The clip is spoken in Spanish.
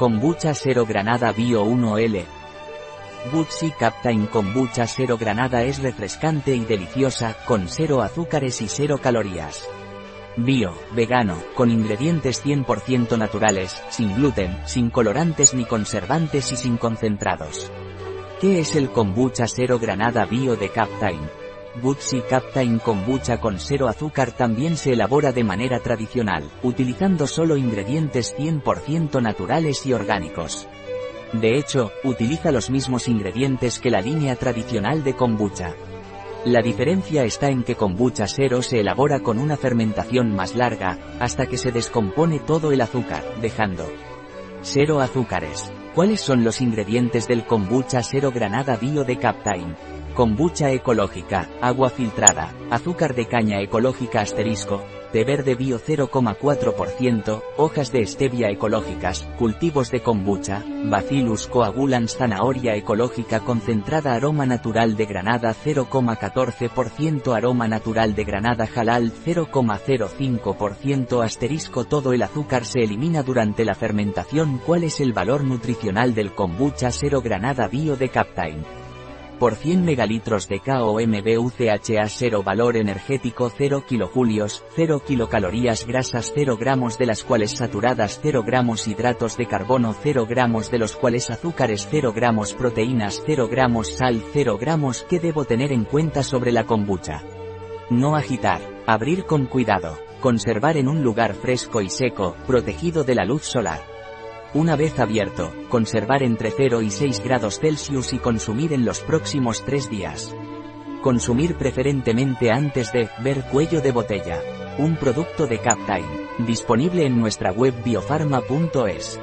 Kombucha 0 Granada Bio 1L. Butsi Captain Kombucha 0 Granada es refrescante y deliciosa, con cero azúcares y cero calorías. Bio, vegano, con ingredientes 100% naturales, sin gluten, sin colorantes ni conservantes y sin concentrados. ¿Qué es el kombucha cero granada bio de Captain? Butsi Captain Kombucha con cero azúcar también se elabora de manera tradicional, utilizando solo ingredientes 100% naturales y orgánicos. De hecho, utiliza los mismos ingredientes que la línea tradicional de kombucha. La diferencia está en que kombucha cero se elabora con una fermentación más larga, hasta que se descompone todo el azúcar, dejando cero azúcares. ¿Cuáles son los ingredientes del kombucha cero granada bio de Captain? Kombucha ecológica, agua filtrada, azúcar de caña ecológica asterisco, té verde bio 0,4%, hojas de stevia ecológicas, cultivos de kombucha, Bacillus coagulans zanahoria ecológica concentrada aroma natural de granada 0,14% aroma natural de granada halal 0,05% asterisco todo el azúcar se elimina durante la fermentación ¿Cuál es el valor nutricional del kombucha 0 granada bio de Captain? Por 100 megalitros de KOMBUCHA 0 valor energético 0 kilojulios, 0 kilocalorías grasas 0 gramos de las cuales saturadas 0 gramos hidratos de carbono 0 gramos de los cuales azúcares 0 gramos proteínas 0 gramos sal 0 gramos ¿Qué debo tener en cuenta sobre la kombucha? No agitar, abrir con cuidado, conservar en un lugar fresco y seco, protegido de la luz solar. Una vez abierto, conservar entre 0 y 6 grados Celsius y consumir en los próximos 3 días. Consumir preferentemente antes de ver cuello de botella. Un producto de Captime, disponible en nuestra web biofarma.es.